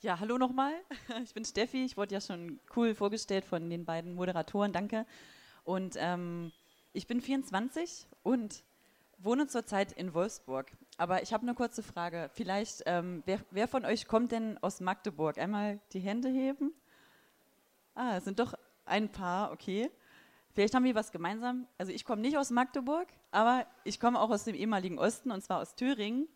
Ja, hallo nochmal. Ich bin Steffi. Ich wurde ja schon cool vorgestellt von den beiden Moderatoren. Danke. Und ähm, ich bin 24 und wohne zurzeit in Wolfsburg. Aber ich habe eine kurze Frage. Vielleicht, ähm, wer, wer, von euch kommt denn aus Magdeburg? Einmal die Hände heben. Ah, es sind doch ein paar, okay. Vielleicht haben wir was gemeinsam. Also ich komme nicht aus Magdeburg, aber ich komme auch aus dem ehemaligen Osten und zwar aus Thüringen.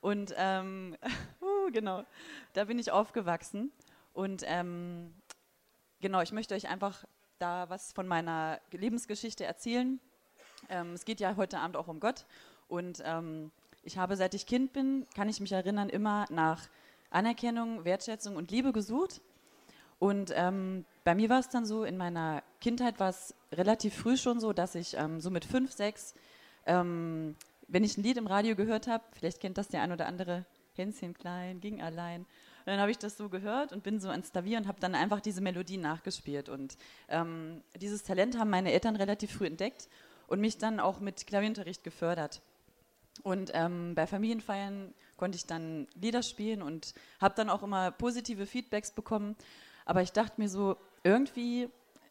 Und ähm, genau, da bin ich aufgewachsen. Und ähm, genau, ich möchte euch einfach da was von meiner Lebensgeschichte erzählen. Ähm, es geht ja heute Abend auch um Gott. Und ähm, ich habe, seit ich Kind bin, kann ich mich erinnern, immer nach Anerkennung, Wertschätzung und Liebe gesucht. Und ähm, bei mir war es dann so, in meiner Kindheit war es relativ früh schon so, dass ich ähm, so mit fünf, sechs, ähm, wenn ich ein Lied im Radio gehört habe, vielleicht kennt das der ein oder andere, Hänschen klein, ging allein. Und dann habe ich das so gehört und bin so ans Klavier und habe dann einfach diese Melodie nachgespielt. Und ähm, dieses Talent haben meine Eltern relativ früh entdeckt und mich dann auch mit Klavierunterricht gefördert. Und ähm, bei Familienfeiern konnte ich dann Lieder spielen und habe dann auch immer positive Feedbacks bekommen. Aber ich dachte mir so, irgendwie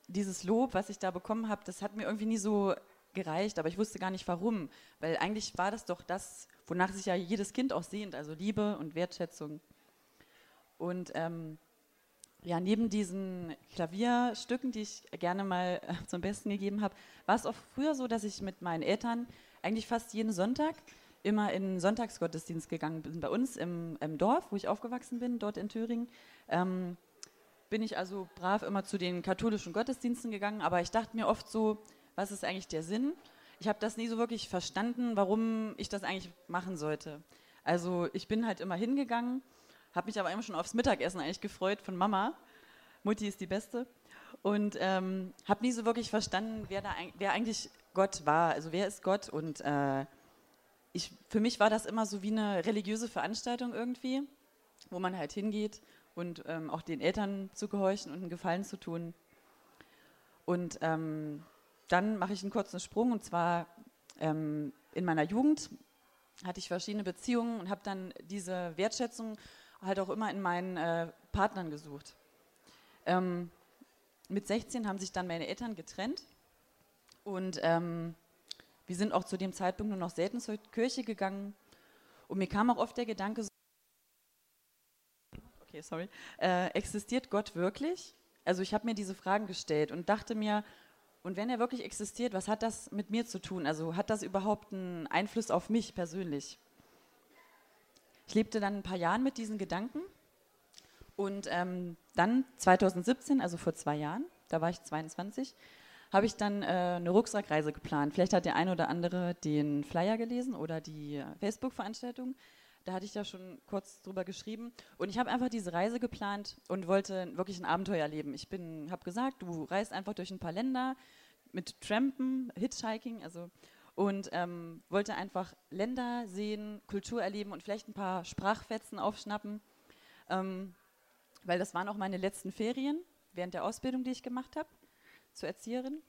dieses Lob, was ich da bekommen habe, das hat mir irgendwie nie so gereicht, aber ich wusste gar nicht warum, weil eigentlich war das doch das, wonach sich ja jedes Kind auch sehnt, also Liebe und Wertschätzung. Und ähm, ja, neben diesen Klavierstücken, die ich gerne mal äh, zum Besten gegeben habe, war es auch früher so, dass ich mit meinen Eltern eigentlich fast jeden Sonntag immer in Sonntagsgottesdienst gegangen bin. Bei uns im, im Dorf, wo ich aufgewachsen bin, dort in Thüringen, ähm, bin ich also brav immer zu den katholischen Gottesdiensten gegangen, aber ich dachte mir oft so, was ist eigentlich der Sinn? Ich habe das nie so wirklich verstanden, warum ich das eigentlich machen sollte. Also ich bin halt immer hingegangen, habe mich aber immer schon aufs Mittagessen eigentlich gefreut von Mama. Mutti ist die Beste. Und ähm, habe nie so wirklich verstanden, wer, da, wer eigentlich Gott war. Also wer ist Gott? Und äh, ich, für mich war das immer so wie eine religiöse Veranstaltung irgendwie, wo man halt hingeht und ähm, auch den Eltern zu gehorchen und einen Gefallen zu tun. Und ähm, dann mache ich einen kurzen Sprung und zwar ähm, in meiner Jugend hatte ich verschiedene Beziehungen und habe dann diese Wertschätzung halt auch immer in meinen äh, Partnern gesucht. Ähm, mit 16 haben sich dann meine Eltern getrennt und ähm, wir sind auch zu dem Zeitpunkt nur noch selten zur Kirche gegangen. Und mir kam auch oft der Gedanke, okay, sorry, äh, existiert Gott wirklich? Also ich habe mir diese Fragen gestellt und dachte mir, und wenn er wirklich existiert, was hat das mit mir zu tun? Also hat das überhaupt einen Einfluss auf mich persönlich? Ich lebte dann ein paar Jahre mit diesen Gedanken und ähm, dann 2017, also vor zwei Jahren, da war ich 22, habe ich dann äh, eine Rucksackreise geplant. Vielleicht hat der eine oder andere den Flyer gelesen oder die äh, Facebook-Veranstaltung. Da hatte ich ja schon kurz drüber geschrieben. Und ich habe einfach diese Reise geplant und wollte wirklich ein Abenteuer erleben. Ich habe gesagt, du reist einfach durch ein paar Länder mit Trampen, Hitchhiking, also und ähm, wollte einfach Länder sehen, Kultur erleben und vielleicht ein paar Sprachfetzen aufschnappen, ähm, weil das waren auch meine letzten Ferien während der Ausbildung, die ich gemacht habe zur Erzieherin.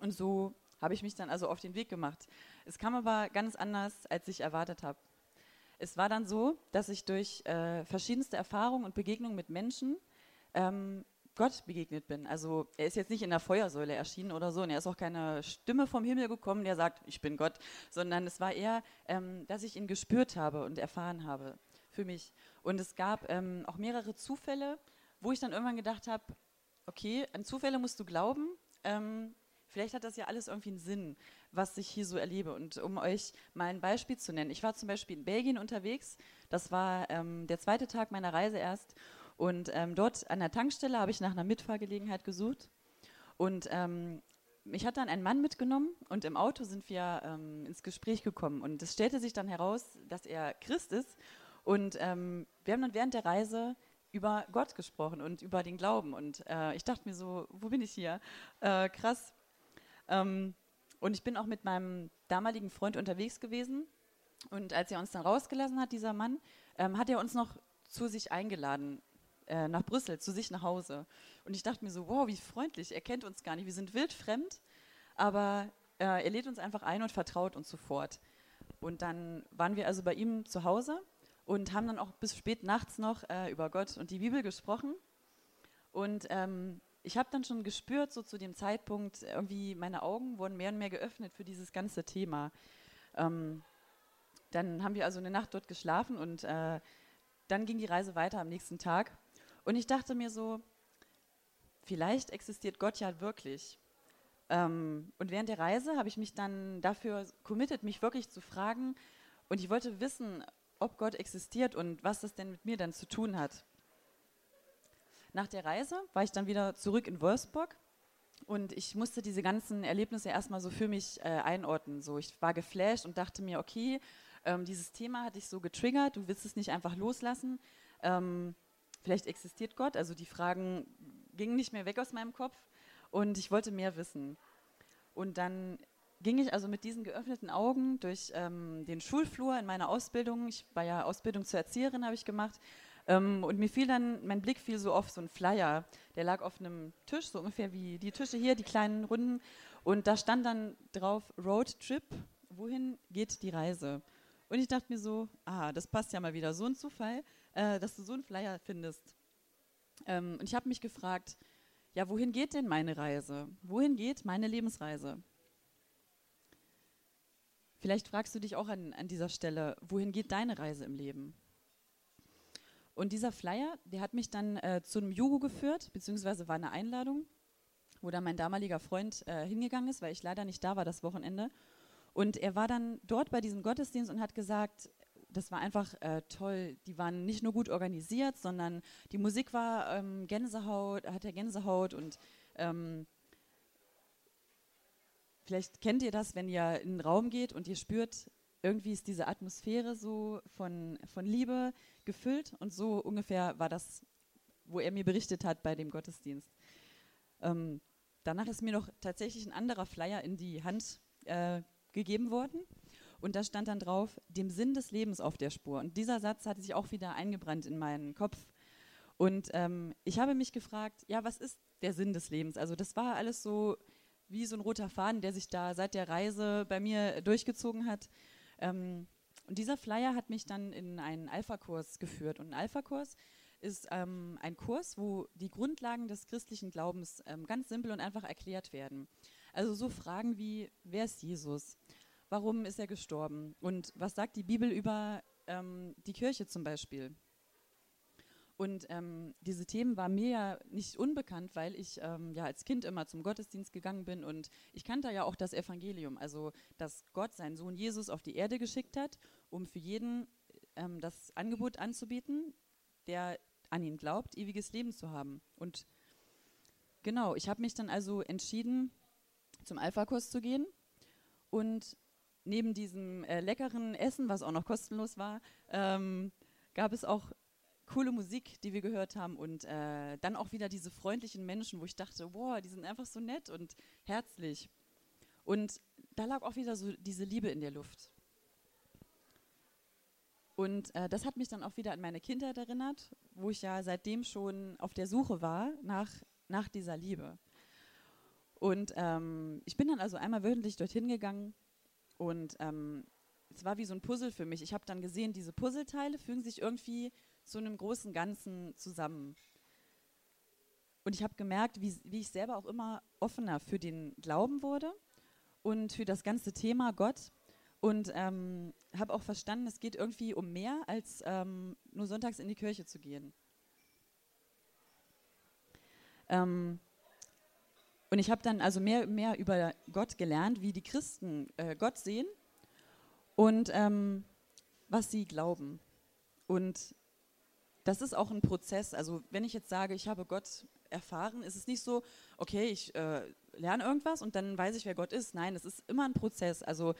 Und so habe ich mich dann also auf den Weg gemacht. Es kam aber ganz anders, als ich erwartet habe. Es war dann so, dass ich durch äh, verschiedenste Erfahrungen und Begegnungen mit Menschen ähm, Gott begegnet bin. Also er ist jetzt nicht in der Feuersäule erschienen oder so und er ist auch keine Stimme vom Himmel gekommen, der sagt, ich bin Gott, sondern es war eher, ähm, dass ich ihn gespürt habe und erfahren habe für mich. Und es gab ähm, auch mehrere Zufälle, wo ich dann irgendwann gedacht habe, okay, an Zufälle musst du glauben, ähm, vielleicht hat das ja alles irgendwie einen Sinn was ich hier so erlebe. Und um euch mal ein Beispiel zu nennen, ich war zum Beispiel in Belgien unterwegs, das war ähm, der zweite Tag meiner Reise erst. Und ähm, dort an der Tankstelle habe ich nach einer Mitfahrgelegenheit gesucht. Und ähm, mich hat dann ein Mann mitgenommen und im Auto sind wir ähm, ins Gespräch gekommen. Und es stellte sich dann heraus, dass er Christ ist. Und ähm, wir haben dann während der Reise über Gott gesprochen und über den Glauben. Und äh, ich dachte mir so, wo bin ich hier? Äh, krass. Ähm, und ich bin auch mit meinem damaligen Freund unterwegs gewesen. Und als er uns dann rausgelassen hat, dieser Mann, ähm, hat er uns noch zu sich eingeladen, äh, nach Brüssel, zu sich nach Hause. Und ich dachte mir so, wow, wie freundlich, er kennt uns gar nicht, wir sind wildfremd, aber äh, er lädt uns einfach ein und vertraut uns sofort. Und dann waren wir also bei ihm zu Hause und haben dann auch bis spät nachts noch äh, über Gott und die Bibel gesprochen. Und ähm, ich habe dann schon gespürt, so zu dem Zeitpunkt, irgendwie meine Augen wurden mehr und mehr geöffnet für dieses ganze Thema. Ähm, dann haben wir also eine Nacht dort geschlafen und äh, dann ging die Reise weiter am nächsten Tag. Und ich dachte mir so, vielleicht existiert Gott ja wirklich. Ähm, und während der Reise habe ich mich dann dafür committed, mich wirklich zu fragen. Und ich wollte wissen, ob Gott existiert und was das denn mit mir dann zu tun hat. Nach der Reise war ich dann wieder zurück in Wolfsburg und ich musste diese ganzen Erlebnisse erstmal so für mich äh, einordnen. So, ich war geflasht und dachte mir, okay, ähm, dieses Thema hat dich so getriggert, du willst es nicht einfach loslassen. Ähm, vielleicht existiert Gott, also die Fragen gingen nicht mehr weg aus meinem Kopf und ich wollte mehr wissen. Und dann ging ich also mit diesen geöffneten Augen durch ähm, den Schulflur in meiner Ausbildung. Ich war ja Ausbildung zur Erzieherin, habe ich gemacht. Ähm, und mir fiel dann, mein Blick fiel so auf so einen Flyer. Der lag auf einem Tisch, so ungefähr wie die Tische hier, die kleinen runden. Und da stand dann drauf Road Trip. Wohin geht die Reise? Und ich dachte mir so, ah, das passt ja mal wieder, so ein Zufall, äh, dass du so einen Flyer findest. Ähm, und ich habe mich gefragt, ja, wohin geht denn meine Reise? Wohin geht meine Lebensreise? Vielleicht fragst du dich auch an, an dieser Stelle, wohin geht deine Reise im Leben? Und dieser Flyer, der hat mich dann äh, zu einem Jugo geführt, beziehungsweise war eine Einladung, wo dann mein damaliger Freund äh, hingegangen ist, weil ich leider nicht da war das Wochenende. Und er war dann dort bei diesem Gottesdienst und hat gesagt, das war einfach äh, toll. Die waren nicht nur gut organisiert, sondern die Musik war ähm, Gänsehaut, hat er Gänsehaut und ähm, vielleicht kennt ihr das, wenn ihr in einen Raum geht und ihr spürt, irgendwie ist diese Atmosphäre so von, von Liebe gefüllt und so ungefähr war das, wo er mir berichtet hat bei dem Gottesdienst. Ähm, danach ist mir noch tatsächlich ein anderer Flyer in die Hand äh, gegeben worden. Und da stand dann drauf, dem Sinn des Lebens auf der Spur. Und dieser Satz hatte sich auch wieder eingebrannt in meinen Kopf. Und ähm, ich habe mich gefragt, ja, was ist der Sinn des Lebens? Also das war alles so wie so ein roter Faden, der sich da seit der Reise bei mir durchgezogen hat. Ähm, und dieser Flyer hat mich dann in einen Alpha-Kurs geführt. Und ein Alpha-Kurs ist ähm, ein Kurs, wo die Grundlagen des christlichen Glaubens ähm, ganz simpel und einfach erklärt werden. Also so Fragen wie, wer ist Jesus? Warum ist er gestorben? Und was sagt die Bibel über ähm, die Kirche zum Beispiel? Und ähm, diese Themen waren mir ja nicht unbekannt, weil ich ähm, ja als Kind immer zum Gottesdienst gegangen bin und ich kannte ja auch das Evangelium, also dass Gott seinen Sohn Jesus auf die Erde geschickt hat, um für jeden ähm, das Angebot anzubieten, der an ihn glaubt, ewiges Leben zu haben. Und genau, ich habe mich dann also entschieden, zum Alpha-Kurs zu gehen und neben diesem äh, leckeren Essen, was auch noch kostenlos war, ähm, gab es auch coole Musik, die wir gehört haben und äh, dann auch wieder diese freundlichen Menschen, wo ich dachte, boah, die sind einfach so nett und herzlich. Und da lag auch wieder so diese Liebe in der Luft. Und äh, das hat mich dann auch wieder an meine Kindheit erinnert, wo ich ja seitdem schon auf der Suche war nach, nach dieser Liebe. Und ähm, ich bin dann also einmal wöchentlich dorthin gegangen und ähm, es war wie so ein Puzzle für mich. Ich habe dann gesehen, diese Puzzleteile fügen sich irgendwie zu einem großen Ganzen zusammen. Und ich habe gemerkt, wie, wie ich selber auch immer offener für den Glauben wurde und für das ganze Thema Gott. Und ähm, habe auch verstanden, es geht irgendwie um mehr, als ähm, nur sonntags in die Kirche zu gehen. Ähm, und ich habe dann also mehr, mehr über Gott gelernt, wie die Christen äh, Gott sehen und ähm, was sie glauben. Und das ist auch ein Prozess. Also wenn ich jetzt sage, ich habe Gott erfahren, ist es nicht so, okay, ich äh, lerne irgendwas und dann weiß ich, wer Gott ist. Nein, es ist immer ein Prozess. Also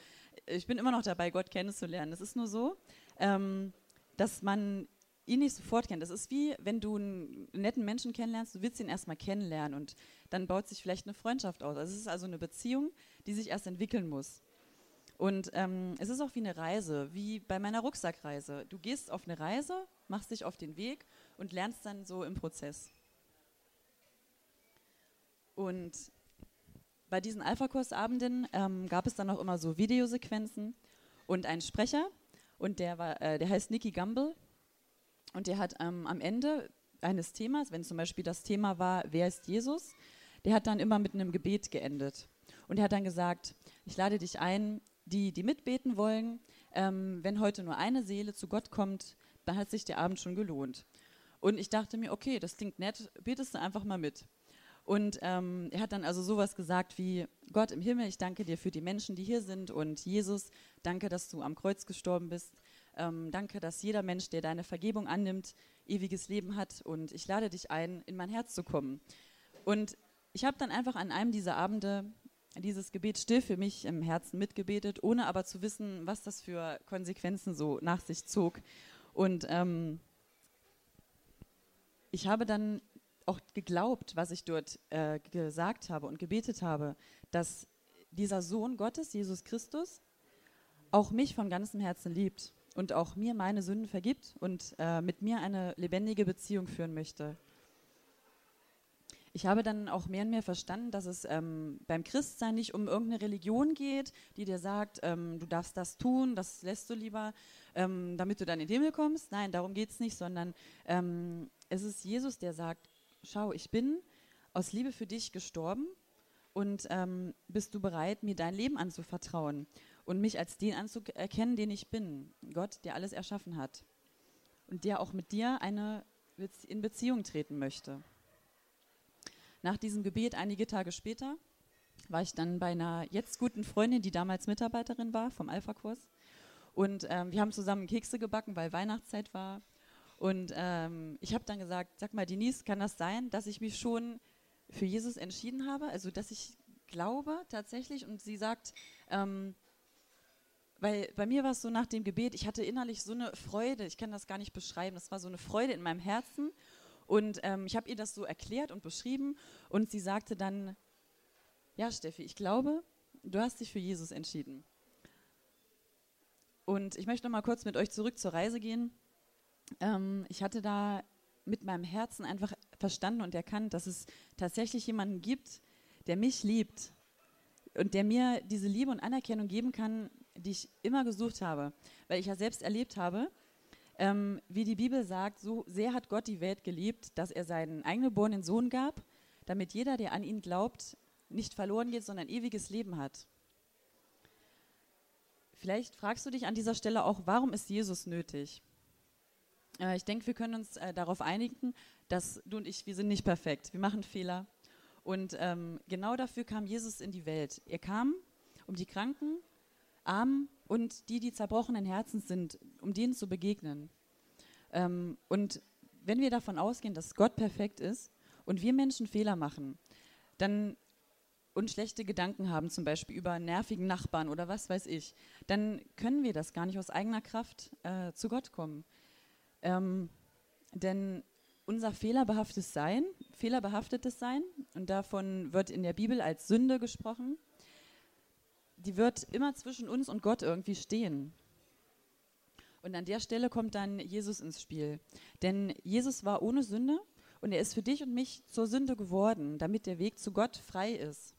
ich bin immer noch dabei, Gott kennenzulernen. Es ist nur so, ähm, dass man ihn nicht sofort kennt. Das ist wie, wenn du einen netten Menschen kennenlernst, du willst ihn erstmal kennenlernen und dann baut sich vielleicht eine Freundschaft aus. Also es ist also eine Beziehung, die sich erst entwickeln muss. Und ähm, es ist auch wie eine Reise, wie bei meiner Rucksackreise. Du gehst auf eine Reise, machst dich auf den Weg und lernst dann so im Prozess. Und bei diesen Alpha-Kursabenden ähm, gab es dann auch immer so Videosequenzen und einen Sprecher und der war, äh, der heißt Nicky Gamble Und der hat ähm, am Ende eines Themas, wenn zum Beispiel das Thema war, wer ist Jesus, der hat dann immer mit einem Gebet geendet. Und er hat dann gesagt, ich lade dich ein, die, die mitbeten wollen, ähm, wenn heute nur eine Seele zu Gott kommt, dann hat sich der Abend schon gelohnt. Und ich dachte mir, okay, das klingt nett, betest du einfach mal mit. Und ähm, er hat dann also sowas gesagt wie, Gott im Himmel, ich danke dir für die Menschen, die hier sind und Jesus, danke, dass du am Kreuz gestorben bist. Ähm, danke, dass jeder Mensch, der deine Vergebung annimmt, ewiges Leben hat und ich lade dich ein, in mein Herz zu kommen. Und ich habe dann einfach an einem dieser Abende dieses Gebet still für mich im Herzen mitgebetet, ohne aber zu wissen, was das für Konsequenzen so nach sich zog. Und ähm, ich habe dann auch geglaubt, was ich dort äh, gesagt habe und gebetet habe, dass dieser Sohn Gottes, Jesus Christus, auch mich von ganzem Herzen liebt und auch mir meine Sünden vergibt und äh, mit mir eine lebendige Beziehung führen möchte. Ich habe dann auch mehr und mehr verstanden, dass es ähm, beim Christsein nicht um irgendeine Religion geht, die dir sagt, ähm, du darfst das tun, das lässt du lieber, ähm, damit du dann in den Himmel kommst. Nein, darum geht es nicht, sondern ähm, es ist Jesus, der sagt, schau, ich bin aus Liebe für dich gestorben und ähm, bist du bereit, mir dein Leben anzuvertrauen und mich als den anzuerkennen, den ich bin, Gott, der alles erschaffen hat und der auch mit dir eine in Beziehung treten möchte. Nach diesem Gebet, einige Tage später, war ich dann bei einer jetzt guten Freundin, die damals Mitarbeiterin war vom Alpha-Kurs. Und ähm, wir haben zusammen Kekse gebacken, weil Weihnachtszeit war. Und ähm, ich habe dann gesagt, sag mal, Denise, kann das sein, dass ich mich schon für Jesus entschieden habe? Also, dass ich glaube tatsächlich. Und sie sagt, ähm, weil bei mir war es so nach dem Gebet, ich hatte innerlich so eine Freude, ich kann das gar nicht beschreiben, das war so eine Freude in meinem Herzen. Und ähm, ich habe ihr das so erklärt und beschrieben. Und sie sagte dann, ja, Steffi, ich glaube, du hast dich für Jesus entschieden. Und ich möchte noch mal kurz mit euch zurück zur Reise gehen. Ähm, ich hatte da mit meinem Herzen einfach verstanden und erkannt, dass es tatsächlich jemanden gibt, der mich liebt und der mir diese Liebe und Anerkennung geben kann, die ich immer gesucht habe. Weil ich ja selbst erlebt habe, ähm, wie die Bibel sagt, so sehr hat Gott die Welt geliebt, dass er seinen eingeborenen Sohn gab, damit jeder, der an ihn glaubt, nicht verloren geht, sondern ewiges Leben hat. Vielleicht fragst du dich an dieser Stelle auch, warum ist Jesus nötig? Äh, ich denke, wir können uns äh, darauf einigen, dass du und ich, wir sind nicht perfekt. Wir machen Fehler. Und ähm, genau dafür kam Jesus in die Welt. Er kam, um die Kranken, Armen und die, die zerbrochenen Herzens sind, um denen zu begegnen. Ähm, und wenn wir davon ausgehen, dass Gott perfekt ist und wir Menschen Fehler machen, dann und schlechte Gedanken haben, zum Beispiel über nervigen Nachbarn oder was weiß ich, dann können wir das gar nicht aus eigener Kraft äh, zu Gott kommen. Ähm, denn unser fehlerbehaftetes Sein, fehlerbehaftetes Sein, und davon wird in der Bibel als Sünde gesprochen, die wird immer zwischen uns und Gott irgendwie stehen. Und an der Stelle kommt dann Jesus ins Spiel. Denn Jesus war ohne Sünde und er ist für dich und mich zur Sünde geworden, damit der Weg zu Gott frei ist.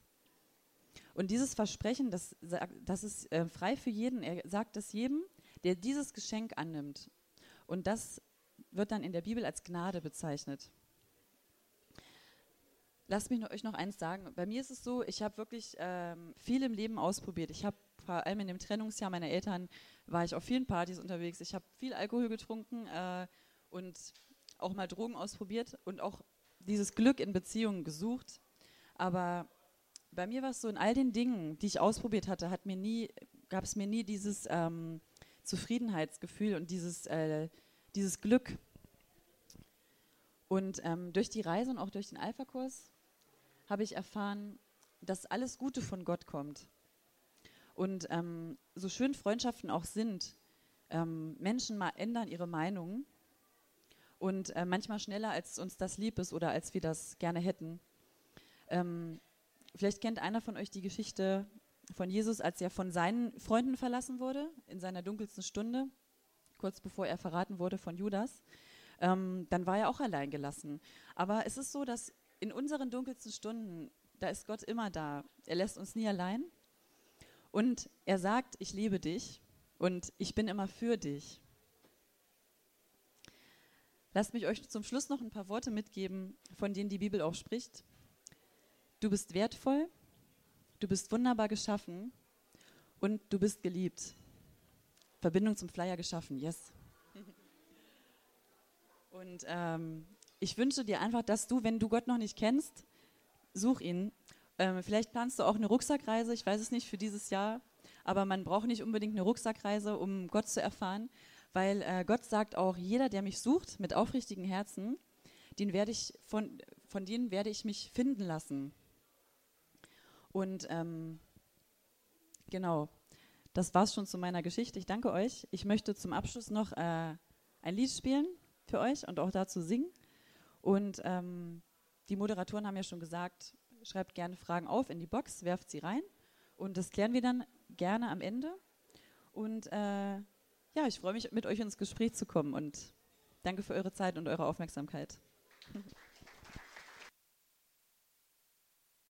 Und dieses Versprechen, das, das ist äh, frei für jeden. Er sagt es jedem, der dieses Geschenk annimmt. Und das wird dann in der Bibel als Gnade bezeichnet. Lasst mich euch noch eins sagen. Bei mir ist es so, ich habe wirklich ähm, viel im Leben ausprobiert. Ich habe vor allem in dem Trennungsjahr meiner Eltern war ich auf vielen Partys unterwegs. Ich habe viel Alkohol getrunken äh, und auch mal Drogen ausprobiert und auch dieses Glück in Beziehungen gesucht. Aber bei mir war es so, in all den Dingen, die ich ausprobiert hatte, hat gab es mir nie dieses ähm, Zufriedenheitsgefühl und dieses, äh, dieses Glück. Und ähm, durch die Reise und auch durch den Alpha-Kurs habe ich erfahren, dass alles Gute von Gott kommt. Und ähm, so schön Freundschaften auch sind, ähm, Menschen mal ändern ihre Meinung und äh, manchmal schneller, als uns das lieb ist oder als wir das gerne hätten. Ähm, vielleicht kennt einer von euch die Geschichte von Jesus, als er von seinen Freunden verlassen wurde, in seiner dunkelsten Stunde, kurz bevor er verraten wurde von Judas. Ähm, dann war er auch allein gelassen. Aber es ist so, dass in unseren dunkelsten Stunden, da ist Gott immer da. Er lässt uns nie allein. Und er sagt, ich liebe dich und ich bin immer für dich. Lasst mich euch zum Schluss noch ein paar Worte mitgeben, von denen die Bibel auch spricht. Du bist wertvoll, du bist wunderbar geschaffen und du bist geliebt. Verbindung zum Flyer geschaffen, yes. Und ähm, ich wünsche dir einfach, dass du, wenn du Gott noch nicht kennst, such ihn. Ähm, vielleicht planst du auch eine Rucksackreise, ich weiß es nicht, für dieses Jahr. Aber man braucht nicht unbedingt eine Rucksackreise, um Gott zu erfahren, weil äh, Gott sagt auch, jeder, der mich sucht mit aufrichtigen Herzen, den werde ich von, von denen werde ich mich finden lassen. Und ähm, genau, das war es schon zu meiner Geschichte. Ich danke euch. Ich möchte zum Abschluss noch äh, ein Lied spielen für euch und auch dazu singen. Und ähm, die Moderatoren haben ja schon gesagt, schreibt gerne Fragen auf in die Box, werft sie rein. Und das klären wir dann gerne am Ende. Und äh, ja, ich freue mich, mit euch ins Gespräch zu kommen und danke für eure Zeit und eure Aufmerksamkeit.